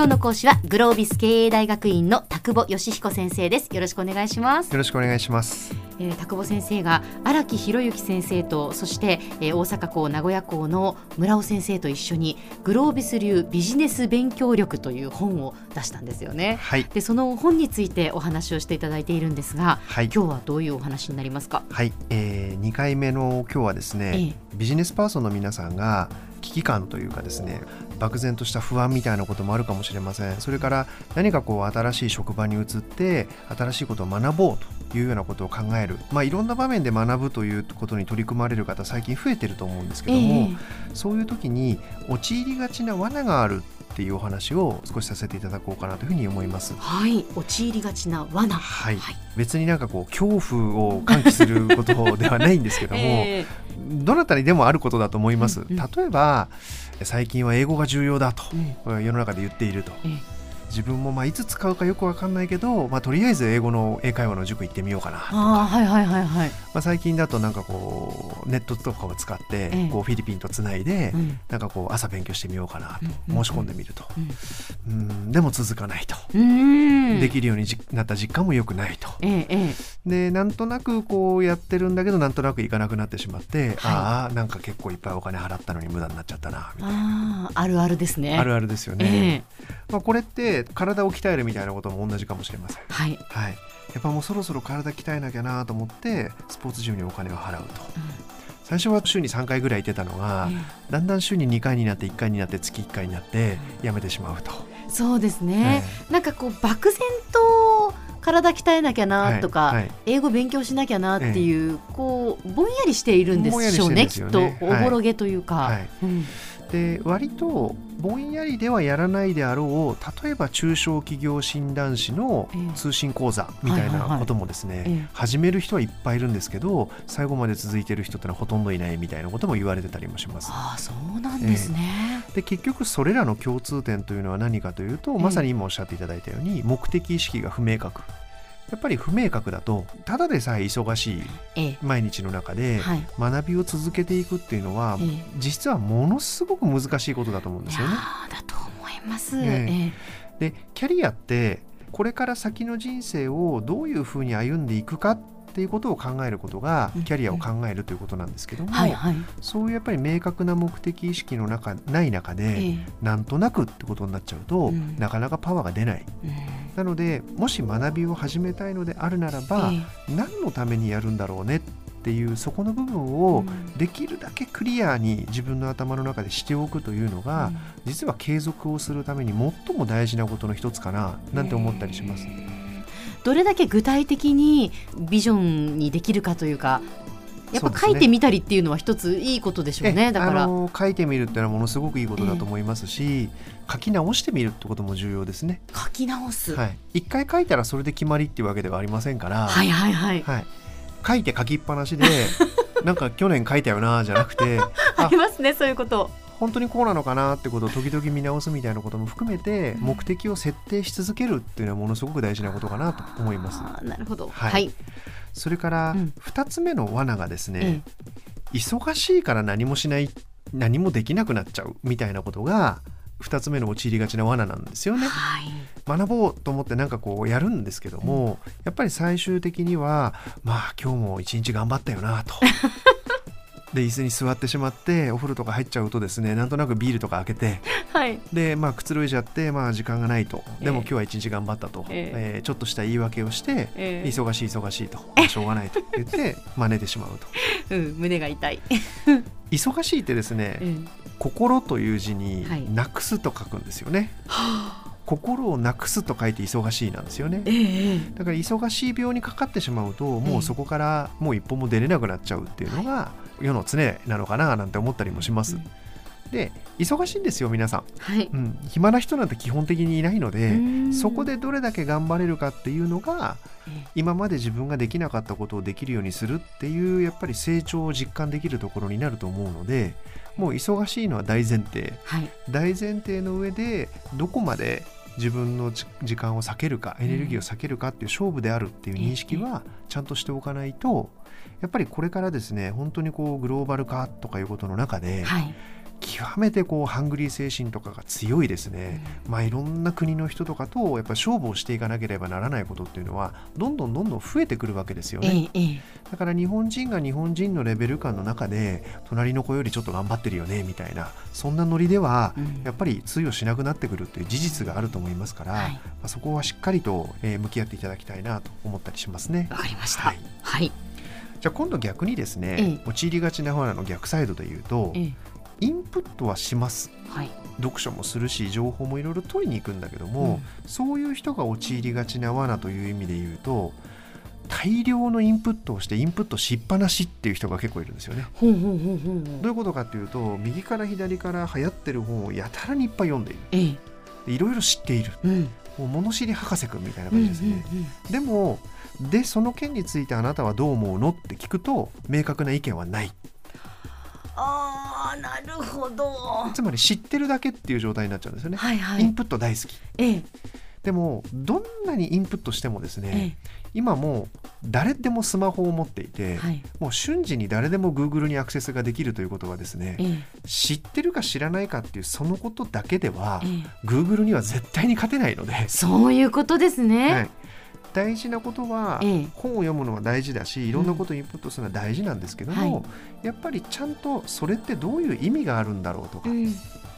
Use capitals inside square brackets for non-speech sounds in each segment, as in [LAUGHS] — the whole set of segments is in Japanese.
今日の講師はグロービス経営大学院の田久保義彦先生です。よろしくお願いします。よろしくお願いします。えー、田久保先生が荒木博之先生とそして、えー、大阪校名古屋校の村尾先生と一緒にグロービス流ビジネス勉強力という本を出したんですよね。はい、でその本についてお話をしていただいているんですが、はい、今日はどういうお話になりますか？はい、えー、2回目の今日はですね、えー、ビジネスパーソンの皆さんが危機感というかですね漠然とした不安みたいなこともあるかもしれません。それから何かこう新しい職場に移って新しいことを学ぼうというようなことを考える、まあ、いろんな場面で学ぶということに取り組まれる方最近増えてると思うんですけども、えー、そういう時に陥りがちな罠があるっていうお話を少しさせていただこうかなというふうに思います。はい、陥りがちな罠。はい。はい、別になんかこう恐怖を喚起することではないんですけども、[LAUGHS] えー、どなたにでもあることだと思います。うんうん、例えば最近は英語が重要だと、うん、世の中で言っていると。えー自分もまあいつ使うかよく分かんないけど、まあ、とりあえず英語の英会話の塾行ってみようかなとか。はいはいはいはい、まあ、最近だとなんかこうネットとかを使ってこうフィリピンとつないで、なんかこう朝勉強してみようかなと申し込んでみると、うん、でも続かないと。できるようになった実感もよくないと、でなんとなくこうやってるんだけどなんとなくいかなくなってしまって、ああなんか結構いっぱいお金払ったのに無駄になっちゃったなみたいな。あるあるですね。あるあるですよね、まあ、これって体を鍛えるみたいなことも同じかもしれません。はい、はい、やっぱもうそろそろ体鍛えなきゃなと思ってスポーツジムにお金を払うと。うん。最初は週に3回ぐらい行ってたのが、だんだん週に2回になって1回になって月1回になってやめてしまうと。そうですね、えー、なんかこう漠然と体鍛えなきゃなとか、はい。はい、英語勉強しなきゃなっていう、えー、こうぼんやりしているんでしょうね、ね、きっと。おぼろげというか。はい。うん、で割とぼんやりではやらないであろう例えば中小企業診断士の通信講座みたいなこともですね、始める人はいっぱいいるんですけど最後まで続いてる人ってのはほとんどいないみたいなことも言われてたりもします。あそうなんですね、えー、で結局それらの共通点というのは何かというと、まさに今おっしゃっていただいたように目的意識が不明確やっぱり不明確だとただでさえ忙しい毎日の中で学びを続けていくっていうのは、実はものすごく難しいことだと思うんですよね。だと思います、え。でキャリアってこれから先の人生をどういうふうに歩んでいくかっていうことを考えることがキャリアを考えるということなんですけども、はいはい、そういうやっぱり明確な目的意識の中ない中で、えー、なんとなくってことになっちゃうと、うん、なかなかパワーが出ない、うん、なのでもし学びを始めたいのであるならば、えー、何のためにやるんだろうねっていうそこの部分をできるだけクリアに自分の頭の中でしておくというのが、うん、実は継続をするために最も大事なことの一つかななんて思ったりします？えーどれだけ具体的にビジョンにできるかというかやっぱ書いてみたりっていうのは一ついいことでしょうね。うだから書いてみるっていうのはものすごくいいことだと思いますし、えー、書き直してみるってことも重要ですね。書き直す。はい。一回書いたらそれで決まりっていうわけではありませんから。はいはいはい。はい。書いて書きっぱなしでなんか去年書いたよなじゃなくて [LAUGHS] ありますねそういうこと。本当にこうなのかなってことを時々見直すみたいなことも含めて目的を設定し続けるっていうのはものすごく大事なことかなと思います。なるほど、はい、はい、それから2つ目の罠がですね、うん、忙しいから何もしない何もできなくなっちゃうみたいなことが2つ目の陥りがちな罠なんですよね、はい、学ぼうと思ってなんかこうやるんですけども、うん、やっぱり最終的にはまあ今日も一日頑張ったよなと [LAUGHS] で椅子に座ってしまってお風呂とか入っちゃうとですねなんとなくビールとか開けて、はい、でまあくつろいじゃって、まあ、時間がないと。でも今日は一日頑張ったと、えー、えー、ちょっとした言い訳をして、えー、忙しい忙しいと、[LAUGHS] まあ、しょうがないと言って真似てしまうと、[LAUGHS] うん、胸が痛い。[LAUGHS] 忙しいってですね、うん、心という字になくすと書くんですよね。はあ心をなくすと書いて忙しいなんですよね、えー、だから忙しい病にかかってしまうともうそこからもう一歩も出れなくなっちゃうっていうのが世の常なのかななんて思ったりもします。で忙しいんですよ皆さん、はい。うん、暇な人なんて基本的にいないのでそこでどれだけ頑張れるかっていうのが今まで自分ができなかったことをできるようにするっていうやっぱり成長を実感できるところになると思うのでもう忙しいのは大前提、はい、大前提の上でどこまで自分の時間を避けるかエネルギーを避けるかっていう勝負であるっていう認識はちゃんとしておかないとやっぱりこれからですね本当にこうグローバル化とかいうことの中で、はい、極めてこうハングリー精神とかが強いですね、まあ、いろんな国の人とかとやっぱ勝負をしていかなければならないことっていうのはどんどんどんどん増えてくるわけですよね、だから日本人が日本人のレベル感の中で隣の子よりちょっと頑張ってるよねみたいなそんなノリではやっぱり通用しなくなってくるっていう事実があると思いますから、はい、まあ、そこはしっかりと向き合っていただきたいなと思ったりしますね。わかりました、はい、はい。じゃあ今度逆にですね、ええ、陥りがちな方の逆サイドで言うと、え、インプットはします、はい、読書もするし情報もいろいろ取りに行くんだけども、うん、そういう人が陥りがちな罠という意味で言うと大量のインプットをしてインプットしっぱなしっていう人が結構いるんですよね。どういうことかっていうと右から左から流行ってる本をやたらにいっぱい読んでいる。いろいろ知っている、うん、もう物知り博士くんみたいな感じですね。でもでその件についてあなたはどう思うの？って聞くと明確な意見はない。あーなるほど。つまり知ってるだけっていう状態になっちゃうんですよね、はいはい、インプット大好き、ええ、でもどんなにインプットしてもですね、ええ、今もう誰でもスマホを持っていて、はい、もう瞬時に誰でも Google にアクセスができるということはですね、え、知ってるか知らないかっていうそのことだけでは、ええ、Google には絶対に勝てないので。そういうことですね、はい大事なことは、本を読むのは大事だしいろんなことをインプットするのは大事なんですけども、はい、やっぱりちゃんとそれってどういう意味があるんだろうとか、うん、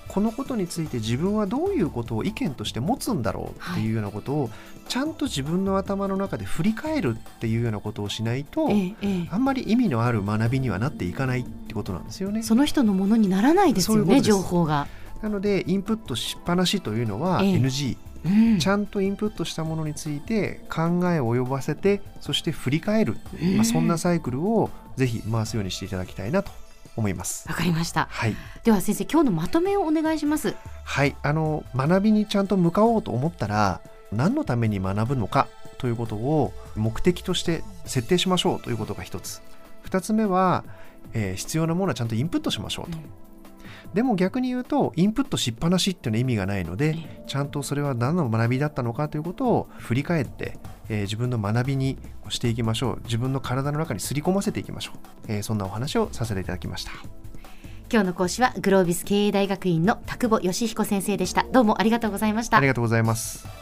このことについて自分はどういうことを意見として持つんだろうっていうようなことを、ちゃんと自分の頭の中で振り返るっていうようなことをしないと、あんまり意味のある学びにはなっていかないってことなんですよね。その人のものにならないですよね情報が。なのでインプットしっぱなしというのは NG、うん、ちゃんとインプットしたものについて考えを及ばせてそして振り返る、まあ、そんなサイクルをぜひ回すようにしていただきたいなと思います。わかりました、はい、では先生今日のまとめをお願いします。はい。あの学びにちゃんと向かおうと思ったら何のために学ぶのかということを目的として設定しましょうということが一つ。二つ目は、えー、必要なものはちゃんとインプットしましょうと、うんでも逆に言うとインプットしっぱなしっていうのは意味がないのでちゃんとそれは何の学びだったのかということを振り返って、えー、自分の学びにしていきましょう。自分の体の中にすり込ませていきましょう、えー、そんなお話をさせていただきました。今日の講師はグロービス経営大学院の田久保義彦先生でした。どうもありがとうございました。ありがとうございます